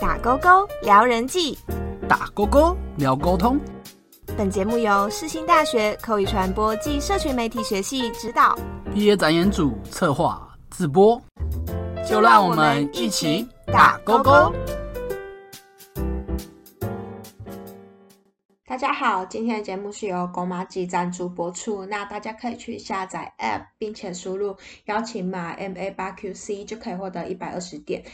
打勾勾聊人际，打勾勾聊沟通。本节目由世新大学口语传播暨社群媒体学系指导，毕业展演组策划自播。就让我们一起打勾勾。大家好，今天的节目是由狗马基赞助播出。那大家可以去下载 App，并且输入邀请码 M A 八 Q C 就可以获得一百二十点。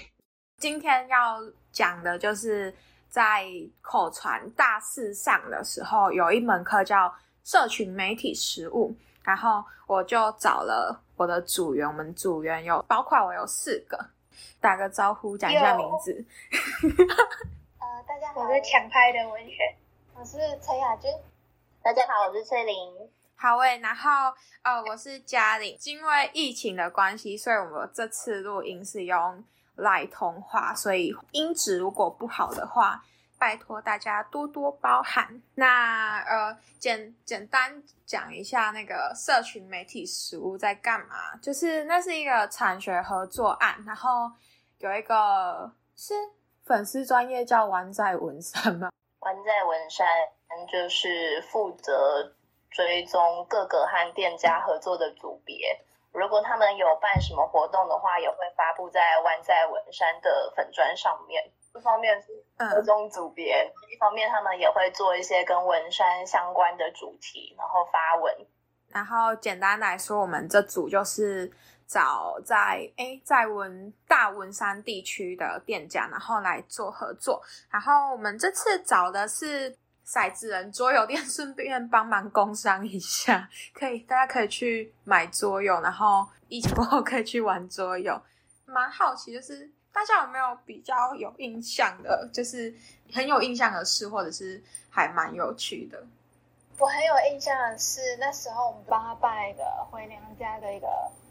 今天要讲的就是在口传大四上的时候，有一门课叫社群媒体实务，然后我就找了我的组员，我们组员有包括我有四个，打个招呼，讲一下名字。呃，大家好，我是抢拍的文学。我是陈雅君，大家好，我是翠玲。好诶，然后呃，我是嘉玲。因为疫情的关系，所以我们这次录音是用来通话，所以音质如果不好的话，拜托大家多多包涵。那呃，简简单讲一下那个社群媒体实务在干嘛，就是那是一个产学合作案，然后有一个是粉丝专业叫玩在文山吗？关在文山，就是负责追踪各个和店家合作的组别。如果他们有办什么活动的话，也会发布在湾在文山的粉砖上面。一方面是各种组别，一方面他们也会做一些跟文山相关的主题，然后发文。然后简单来说，我们这组就是。找在诶，在文大文山地区的店家，然后来做合作。然后我们这次找的是骰子人桌游店，顺便帮忙工商一下，可以大家可以去买桌游，然后疫情 过后可以去玩桌游。蛮好奇，就是大家有没有比较有印象的，就是很有印象的事，或者是还蛮有趣的。我很有印象的是，那时候我们帮他办一个回娘家的一个。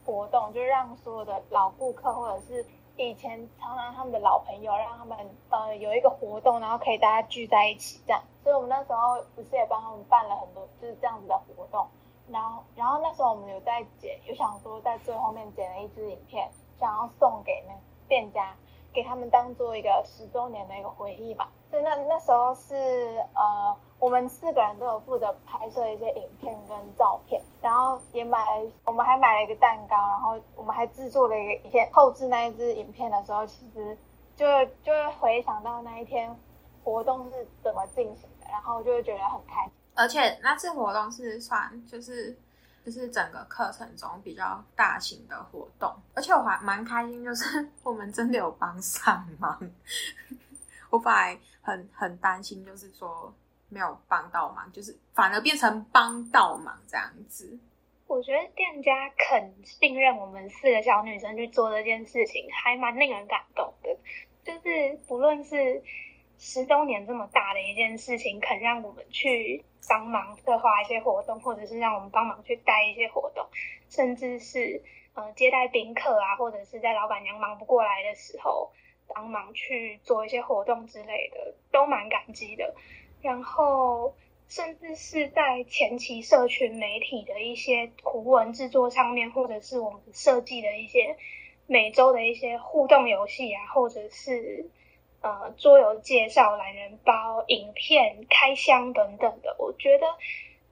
活动就让所有的老顾客或者是以前常常他们的老朋友，让他们呃有一个活动，然后可以大家聚在一起这样。所以我们那时候不是也帮他们办了很多就是这样子的活动。然后然后那时候我们有在剪，有想说在最后面剪了一支影片，想要送给那店家，给他们当做一个十周年的一个回忆吧。所以那那时候是呃。我们四个人都有负责拍摄一些影片跟照片，然后也买了，我们还买了一个蛋糕，然后我们还制作了一个影片。后置那一支影片的时候，其实就就会回想到那一天活动是怎么进行的，然后就会觉得很开心。而且那次活动是算就是就是整个课程中比较大型的活动，而且我还蛮开心，就是 我们真的有帮上忙。我本来很很担心，就是说。没有帮到忙，就是反而变成帮到忙这样子。我觉得店家肯信任我们四个小女生去做这件事情，还蛮令人感动的。就是不论是十周年这么大的一件事情，肯让我们去帮忙策划一些活动，或者是让我们帮忙去带一些活动，甚至是呃接待宾客啊，或者是在老板娘忙不过来的时候帮忙去做一些活动之类的，都蛮感激的。然后，甚至是在前期社群媒体的一些图文制作上面，或者是我们设计的一些每周的一些互动游戏啊，或者是呃桌游介绍、懒人包、影片开箱等等的，我觉得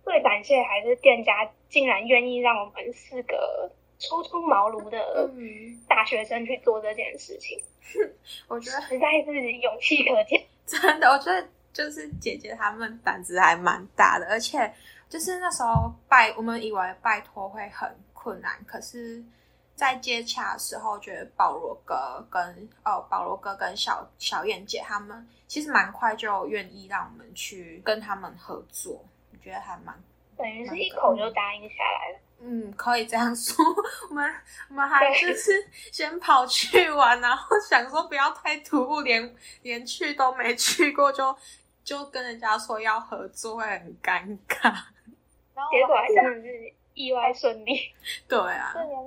最感谢还是店家竟然愿意让我们四个初出茅庐的大学生去做这件事情。我觉得实在是勇气可嘉，真的，我觉得。就是姐姐他们胆子还蛮大的，而且就是那时候拜我们以为拜托会很困难，可是，在接洽的时候，觉得保罗哥跟哦保罗哥跟小小燕姐他们其实蛮快就愿意让我们去跟他们合作，我觉得还蛮等于是一口就答应下来了。嗯，可以这样说。我们我们还就是先跑去玩，然后想说不要太突兀，连连去都没去过就。就跟人家说要合作会很尴尬，然后结果还真的是意外顺利。对啊，这年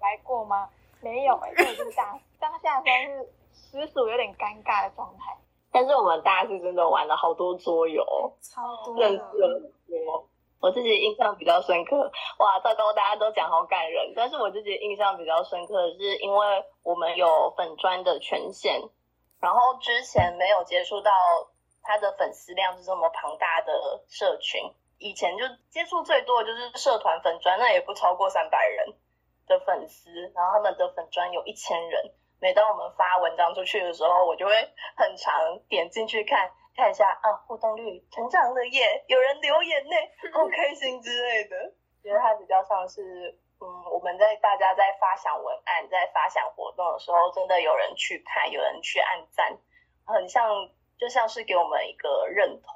来过吗？没有哎，就是当当下真是实属有点尴尬的状态。但是我们大家是真的玩了好多桌游，超多，认识了多。我自己印象比较深刻，哇，糟糕，大家都讲好感人。但是我自己印象比较深刻的是，因为我们有粉砖的权限。然后之前没有接触到他的粉丝量是这么庞大的社群，以前就接触最多的就是社团粉专，那也不超过三百人的粉丝，然后他们的粉专有一千人。每当我们发文章出去的时候，我就会很常点进去看看一下啊，互动率成长了耶，有人留言呢，好开心之类的。觉得它比较像是，嗯，我们在大家在发想文案、在发想活动的时候，真的有人去看，有人去按赞，很像就像是给我们一个认同，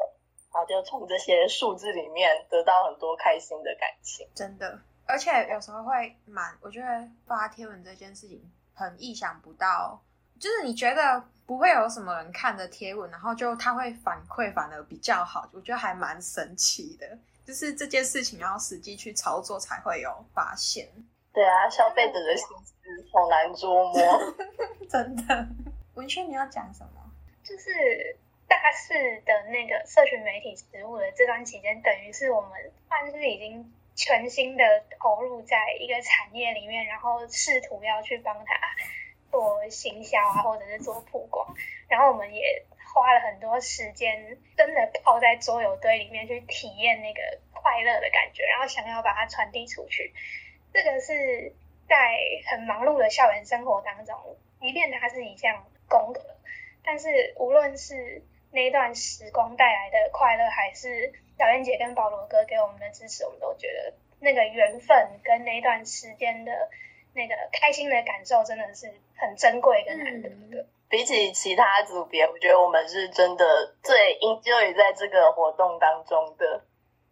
然后就从这些数字里面得到很多开心的感情。真的，而且有时候会蛮，我觉得发贴文这件事情。很意想不到，就是你觉得不会有什么人看的贴文，然后就他会反馈反而比较好，我觉得还蛮神奇的。就是这件事情要实际去操作才会有发现。对啊，消费者的心思好难捉摸，真的。文轩，你要讲什么？就是大四的那个社群媒体实务的这段期间，等于是我们算是已经。全新的投入在一个产业里面，然后试图要去帮他做行销啊，或者是做曝光，然后我们也花了很多时间，真的泡在桌游堆里面去体验那个快乐的感觉，然后想要把它传递出去。这个是在很忙碌的校园生活当中，即便它是一项功课，但是无论是那段时光带来的快乐，还是小燕姐跟保罗哥给我们的支持，我们都觉得那个缘分跟那段时间的那个开心的感受，真的是很珍贵跟难得的。比起其他组别，我觉得我们是真的最 enjoy 在这个活动当中的。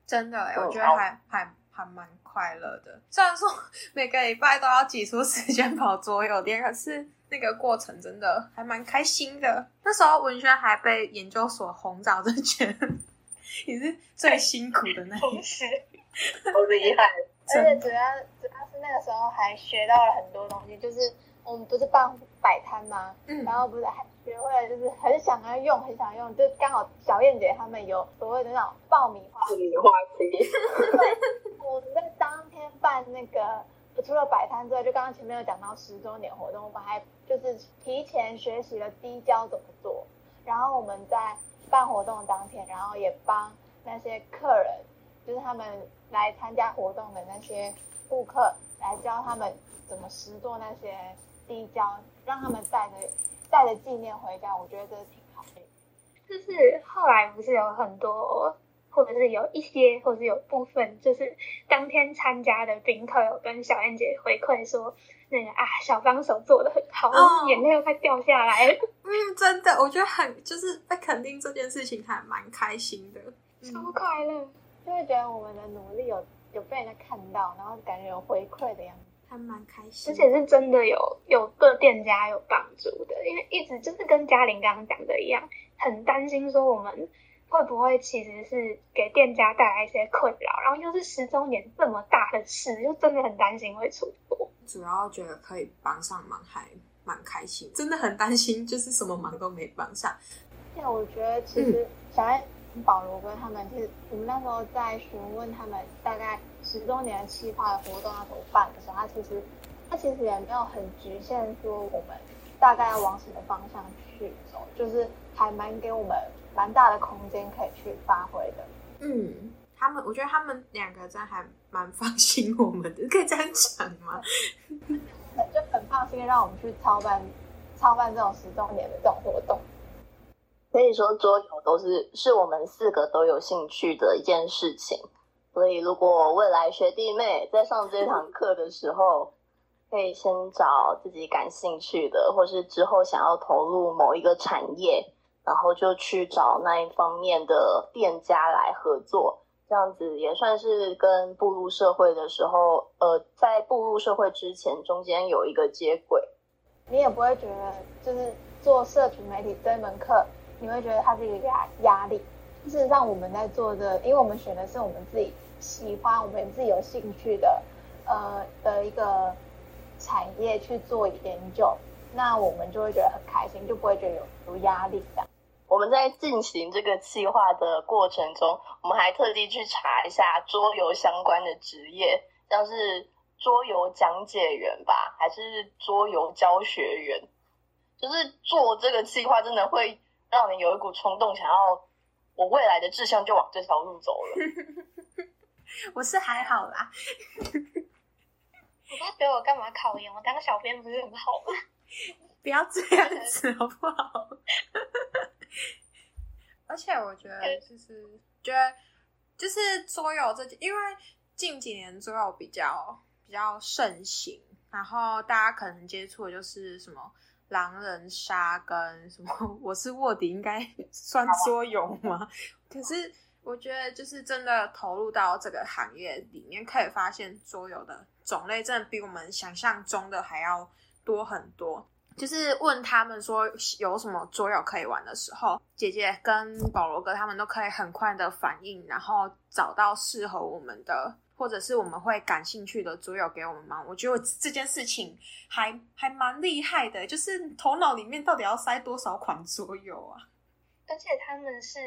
真的，我觉得还还还蛮快乐的。虽然说每个礼拜都要挤出时间跑桌游店，可是那个过程真的还蛮开心的。那时候文轩还被研究所红枣这圈。你是最辛苦的那一次，好厉害！而且主要主要是那个时候还学到了很多东西，就是我们不是办摆摊吗？嗯，然后不是还学会了，就是很想要用，很想用，就刚好小燕姐他们有所谓的那种爆米花，爆米花机。我们在当天办那个，除了摆摊之外，就刚刚前面有讲到十周年活动，我们还就是提前学习了低胶怎么做，然后我们在。办活动当天，然后也帮那些客人，就是他们来参加活动的那些顾客，来教他们怎么实做那些滴胶，让他们带着带着纪念回家。我觉得这是挺好的。就是后来不是有很多，或者是有一些，或者是有部分，就是当天参加的宾客有跟小燕姐回馈说。那个啊，小帮手做的很好，眼泪都快掉下来了。嗯，真的，我觉得很就是在肯定这件事情，还蛮开心的，超快乐，就会觉得我们的努力有有被人家看到，然后感觉有回馈的样子，还蛮开心。而且是真的有有对店家有帮助的，因为一直就是跟嘉玲刚刚讲的一样，很担心说我们。会不会其实是给店家带来一些困扰？然后又是十周年这么大的事，就真的很担心会出错。主要觉得可以帮上忙，还蛮开心。真的很担心，就是什么忙都没帮上。对，我觉得其实小爱、保罗哥他们，其实我们那时候在询问他们大概十周年计划的活动要怎么办的时候，他其实他其实也没有很局限说我们大概要往什么方向去走，就是还蛮给我们。蛮大的空间可以去发挥的。嗯，他们，我觉得他们两个真还蛮放心我们的，可以这样讲吗？就很放心让我们去操办操办这种十周年的这种活动。可以说桌游都是是我们四个都有兴趣的一件事情，所以如果未来学弟妹在上这堂课的时候，可以先找自己感兴趣的，或是之后想要投入某一个产业。然后就去找那一方面的店家来合作，这样子也算是跟步入社会的时候，呃，在步入社会之前，中间有一个接轨。你也不会觉得，就是做社群媒体这一门课，你会觉得它是一个压压力。事实上，我们在做的，因为我们选的是我们自己喜欢、我们自己有兴趣的，呃的一个产业去做研究，那我们就会觉得很开心，就不会觉得有有压力这样。我们在进行这个计划的过程中，我们还特地去查一下桌游相关的职业，像是桌游讲解员吧，还是桌游教学员，就是做这个计划，真的会让你有一股冲动，想要我未来的志向就往这条路走了。我是还好啦，我爸觉得我干嘛考研？我当小编不是很好吗？不要这样子好不好？而且我觉得就是觉得就是桌游这件，因为近几年桌游比较比较盛行，然后大家可能接触的就是什么狼人杀跟什么 我是卧底，应该算桌游吗？可是我觉得就是真的投入到这个行业里面，可以发现桌游的种类真的比我们想象中的还要多很多。就是问他们说有什么桌游可以玩的时候，姐姐跟保罗哥他们都可以很快的反应，然后找到适合我们的，或者是我们会感兴趣的桌游给我们吗？我觉得这件事情还还蛮厉害的，就是头脑里面到底要塞多少款桌游啊？而且他们是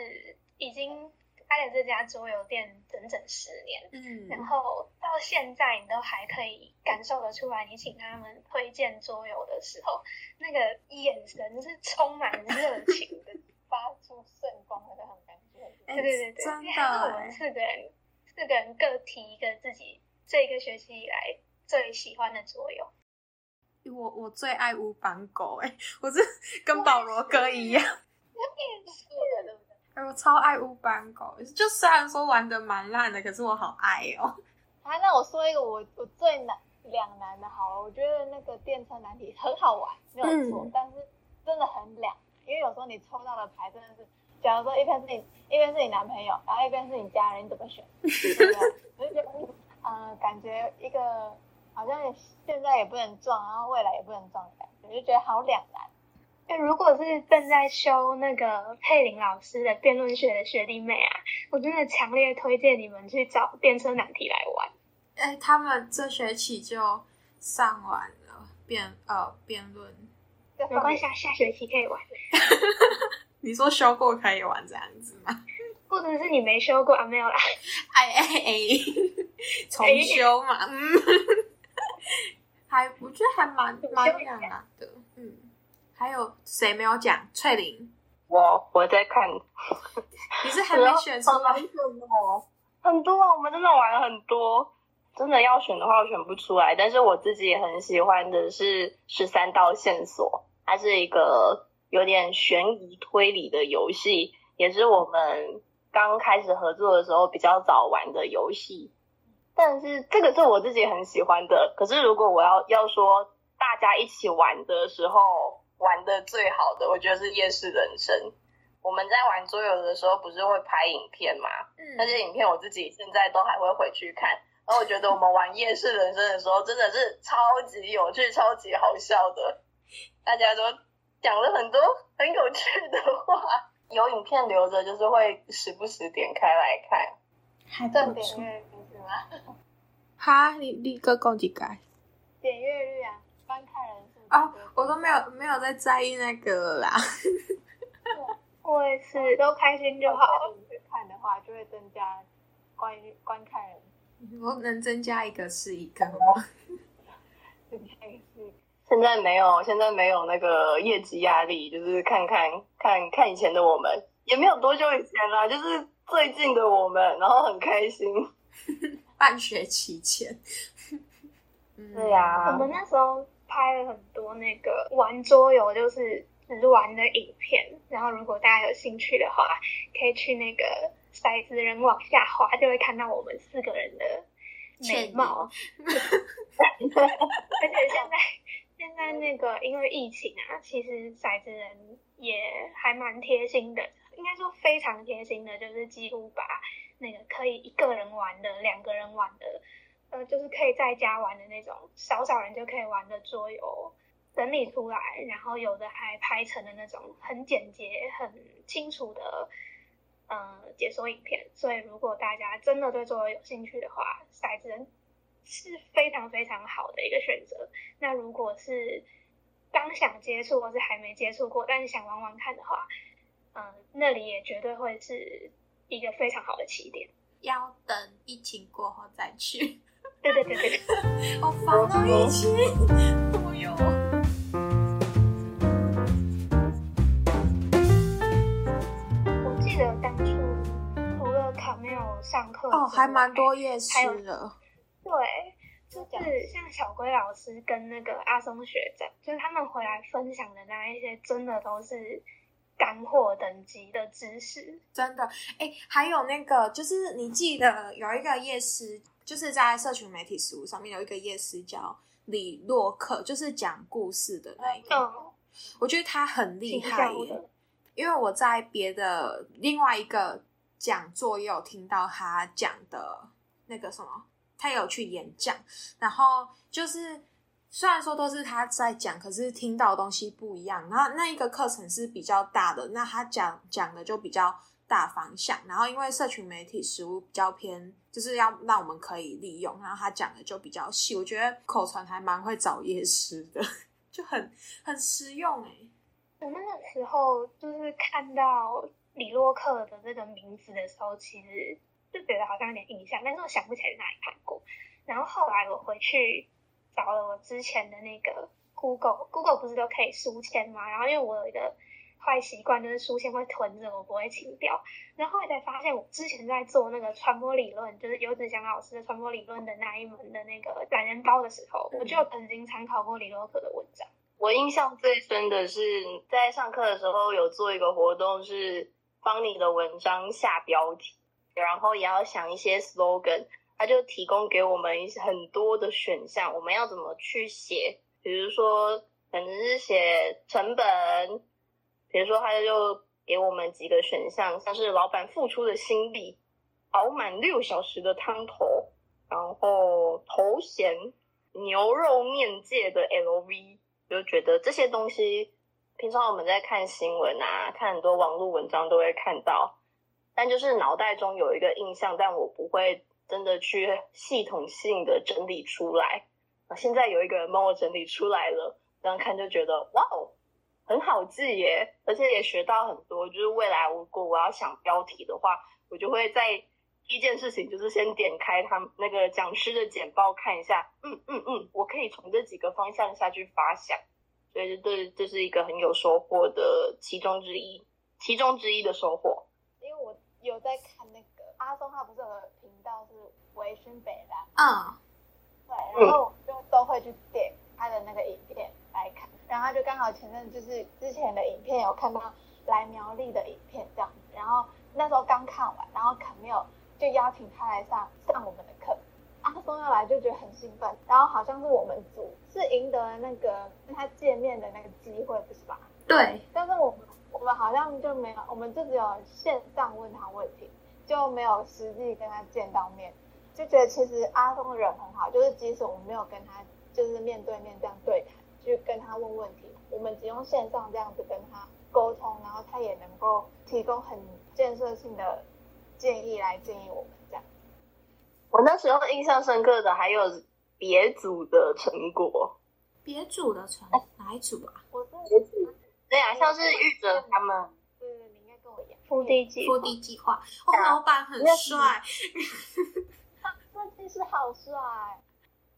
已经开了这家桌游店整整十年，嗯然后到现在你都还可以感受得出来，你请他们推荐桌游的时候，那个眼神是充满热情的。发出圣光的那种感觉。哎对对对对，真的还有我哎们四个人，四个人各提一个自己这个学期以来最喜欢的桌游。我我最爱乌班狗，哎，我是跟保罗哥一样，是的，对不对？哎，我超爱乌班狗，就虽然说玩的蛮烂的，可是我好爱哦。啊，那我说一个我我最难两难的，好了，我觉得那个电车难题很好玩，没有错，嗯但是真的很两难，因为有时候你抽到的牌真的是，假如说一边是你一边是你男朋友，然后一边是你家人，你怎么选？我就觉得，嗯、感觉一个好像现在也不能撞，然后未来也不能撞的感觉，就觉得好两难。就如果是正在修那个佩林老师的辩论学的学弟妹啊，我真的强烈推荐你们去找电车难题来玩。哎，他们这学期就上完了辩呃辩论，没关系，啊，下学期可以玩，你说修过可以玩这样子吗？或者是你没修过啊？没有啦，哎哎哎，重修嘛，嗯，还我觉得还蛮蛮两难的，嗯。还有谁没有讲？翠玲，我我在看，你是还没选出来？很多啊，我们真的玩了很多。真的要选的话，我选不出来。但是我自己也很喜欢的是十三道线索，它是一个有点悬疑推理的游戏，也是我们刚开始合作的时候比较早玩的游戏。但是这个是我自己很喜欢的。可是如果我要要说大家一起玩的时候玩的最好的，我觉得是夜市人生。我们在玩桌游的时候，不是会拍影片吗？那嗯，些影片我自己现在都还会回去看。然后我觉得我们玩夜市人生的时候，真的是超级有趣、超级好笑的，大家都讲了很多很有趣的话。有影片留着，就是会时不时点开来看。还正点。阅率是吗？哈，你你个讲几个？点阅率啊，观看人数哦，我都没有没有在在意那个啦。我也是，都开心就好。去看的话，就会增加关于观看人我能增加一个是一个吗？数，这个是现在没有，现在没有那个业绩压力，就是看看看看以前的我们，也没有多久以前啦，就是最近的我们，然后很开心。半学期前。嗯对呀、我们那时候拍了很多那个玩桌游，就是只玩的影片。然后如果大家有兴趣的话，可以去那个骰子人往下滑，就会看到我们四个人的美貌。而且现在现在那个因为疫情啊，其实骰子人也还蛮贴心的，应该说非常贴心的，就是几乎把那个可以一个人玩的、两个人玩的，呃，就是可以在家玩的那种少少人就可以玩的桌游整理出来，然后有的还拍成了那种很简洁、很清楚的。呃，解说影片，所以如果大家真的对桌游有兴趣的话，骰子人是非常非常好的一个选择。那如果是刚想接触或是还没接触过，但是想玩玩看的话，嗯、那里也绝对会是一个非常好的起点。要等疫情过后再去。对对对对对，好烦哦，疫情！哦哟。哦，还蛮多夜市的。对，就是像小龟老师跟那个阿松学长，就是他们回来分享的那一些，真的都是干货等级的知识。真的，哎，还有那个，就是你记得有一个夜师，就是在社群媒体实务上面有一个夜师叫李洛克，就是讲故事的那一个。嗯，我觉得他很厉害耶，因为我在别的另外一个讲座也有听到他讲的那个什么，他有去演讲，然后就是虽然说都是他在讲，可是听到的东西不一样。然后那一个课程是比较大的，那他讲讲的就比较大方向。然后因为社群媒体实务比较偏，就是要让我们可以利用，然后他讲的就比较细。我觉得口传还蛮会找夜师的，就很很实用哎、我那个时候就是看到李洛克的这个名字的时候，其实就觉得好像有点印象，但是我想不起来在哪里看过。然后后来我回去找了我之前的那个 Google，Google 不是都可以书签吗？然后因为我有一个坏习惯，就是书签会囤着，我不会清掉。然后后来才发现，我之前在做那个传播理论，就是游子祥老师的传播理论的那一门的那个懒人包的时候，我就曾经参考过李洛克的文章。我印象最深的是在上课的时候有做一个活动，是帮你的文章下标题，然后也要想一些 slogan，他就提供给我们很多的选项，我们要怎么去写，比如说可能是写成本，比如说他就给我们几个选项，像是老板付出的心力，熬满六小时的汤头，然后头衔牛肉面界的 LV。就觉得这些东西，平常我们在看新闻啊，看很多网络文章都会看到，但就是脑袋中有一个印象，但我不会真的去系统性的整理出来。啊，现在有一个人帮我整理出来了，这样看就觉得哇哦，很好记耶，而且也学到很多。就是未来如果我要想标题的话，我就会在第一件事情就是先点开他那个讲师的简报看一下，嗯嗯嗯，我可以从这几个方向下去发想，所以这这是一个很有收获的其中之一，其中之一的收获。因为我有在看那个阿松，他不是有个频道是微醺北的，嗯，对，然后就都会去点他的那个影片来看，然后他就刚好前阵就是之前的影片有看到来苗栗的影片这样子，然后那时候刚看完，然后可没有。就邀请他来上上我们的课，阿松要来就觉得很兴奋，然后好像是我们组是赢得了那个跟他见面的那个机会，不是吧？对。但是我们我们好像就没有，我们就只有线上问他问题，就没有实际跟他见到面，就觉得其实阿松人很好，就是即使我们没有跟他就是面对面这样对谈，去跟他问问题，我们只用线上这样子跟他沟通，然后他也能够提供很建设性的。建议来建议我们那时候印象深刻的还有别组的成果。别组的成哪一组啊？我是别组，对啊，像是玉哲他们。对对，你应该跟我一样。腹地计腹地计划，哦，老板很帅。设计师好帅。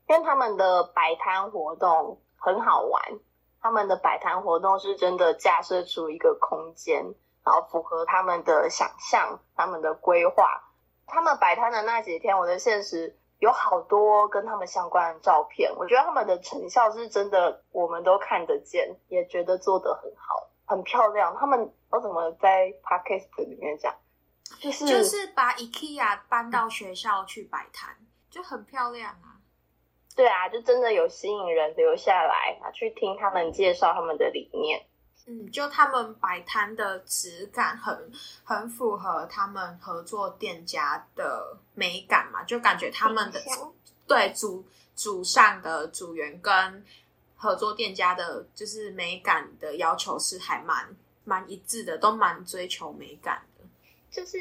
跟他们的摆摊活动很好玩，他们的摆摊活动是真的架设出一个空间。然后符合他们的想象，他们的规划。他们摆摊的那几天，我的现实有好多跟他们相关的照片。我觉得他们的成效是真的，我们都看得见，也觉得做得很好，很漂亮。他们我怎么在 podcast 里面讲，就是就是把 IKEA 搬到学校去摆摊，就很漂亮啊。对啊，就真的有吸引人留下来，去听他们介绍他们的理念。嗯，就他们摆摊的质感很很符合他们合作店家的美感嘛，就感觉他们的对主主上的组员跟合作店家的，就是美感的要求是还蛮蛮一致的，都蛮追求美感的。就是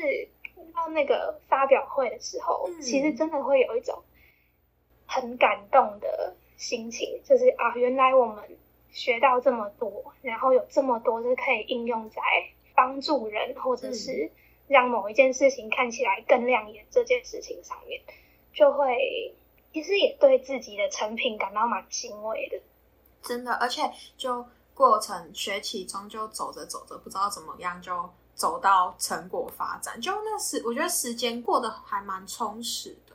到那个发表会的时候，嗯其实真的会有一种很感动的心情，就是啊，原来我们。学到这么多，然后有这么多是可以应用在帮助人，或者是让某一件事情看起来更亮眼这件事情上面，就会其实也对自己的成品感到蛮欣慰的。真的，而且就过程学期中就走着走着，不知道怎么样就走到成果发展。就那时，我觉得时间过得还蛮充实的。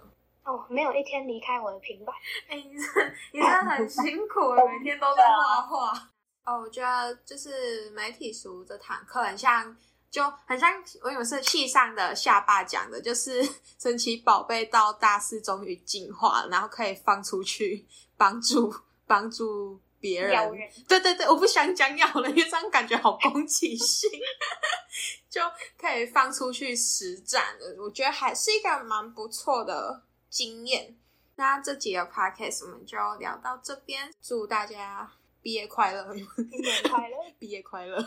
哦，没有一天离开我的平板。哎、你真你真的很 辛苦，每天都在画画。哦，我觉得就是媒体书这堂课很像，就很像我有是系上的下巴讲的，就是神奇宝贝到大四终于进化，然后可以放出去帮助 帮助别人对对对，我不想讲咬了，因为这样感觉好攻击性，就可以放出去实战了。我觉得还是一个蛮不错的经验。那这集的 podcast 我们就聊到这边，祝大家毕业快乐！毕业快乐！毕业快乐！